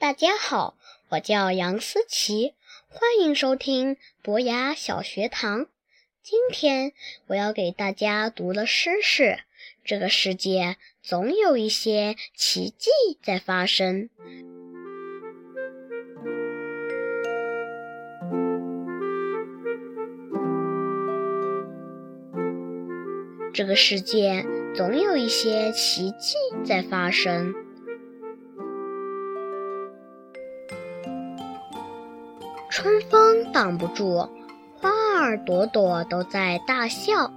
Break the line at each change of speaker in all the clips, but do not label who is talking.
大家好，我叫杨思琪，欢迎收听博雅小学堂。今天我要给大家读的诗是《这个世界总有一些奇迹在发生》。这个世界总有一些奇迹在发生。春风挡不住，花儿朵朵都在大笑；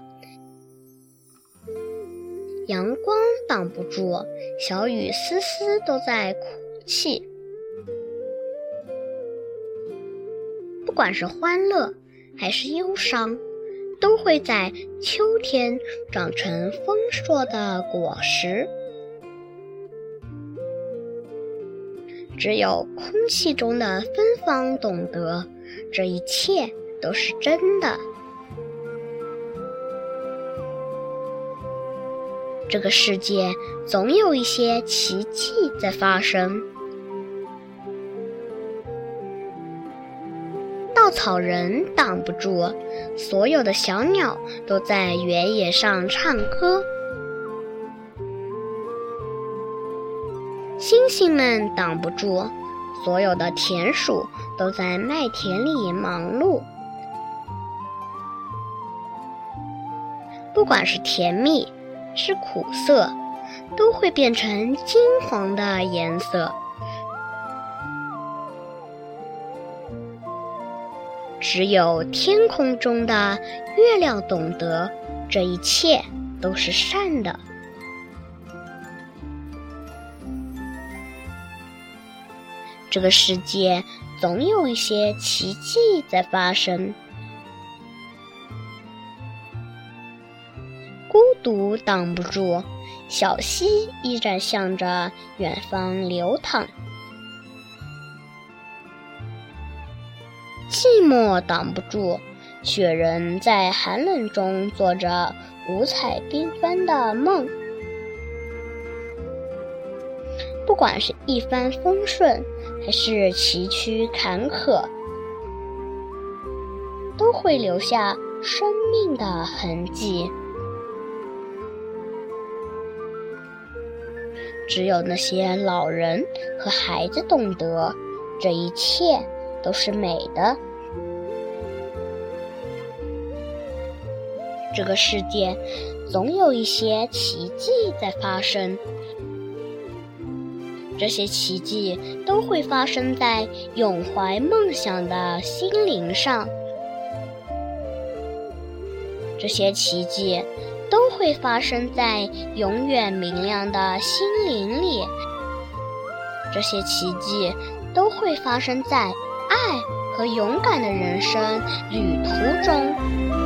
阳光挡不住，小雨丝丝都在哭泣。不管是欢乐还是忧伤，都会在秋天长成丰硕的果实。只有空气中的芬芳懂得，这一切都是真的。这个世界总有一些奇迹在发生。稻草人挡不住，所有的小鸟都在原野上唱歌。星们挡不住，所有的田鼠都在麦田里忙碌。不管是甜蜜，是苦涩，都会变成金黄的颜色。只有天空中的月亮懂得，这一切都是善的。这个世界总有一些奇迹在发生，孤独挡不住，小溪依然向着远方流淌；寂寞挡不住，雪人在寒冷中做着五彩缤纷的梦。不管是一帆风顺，还是崎岖坎坷，都会留下生命的痕迹。只有那些老人和孩子懂得，这一切都是美的。这个世界总有一些奇迹在发生。这些奇迹都会发生在永怀梦想的心灵上，这些奇迹都会发生在永远明亮的心灵里，这些奇迹都会发生在爱和勇敢的人生旅途中。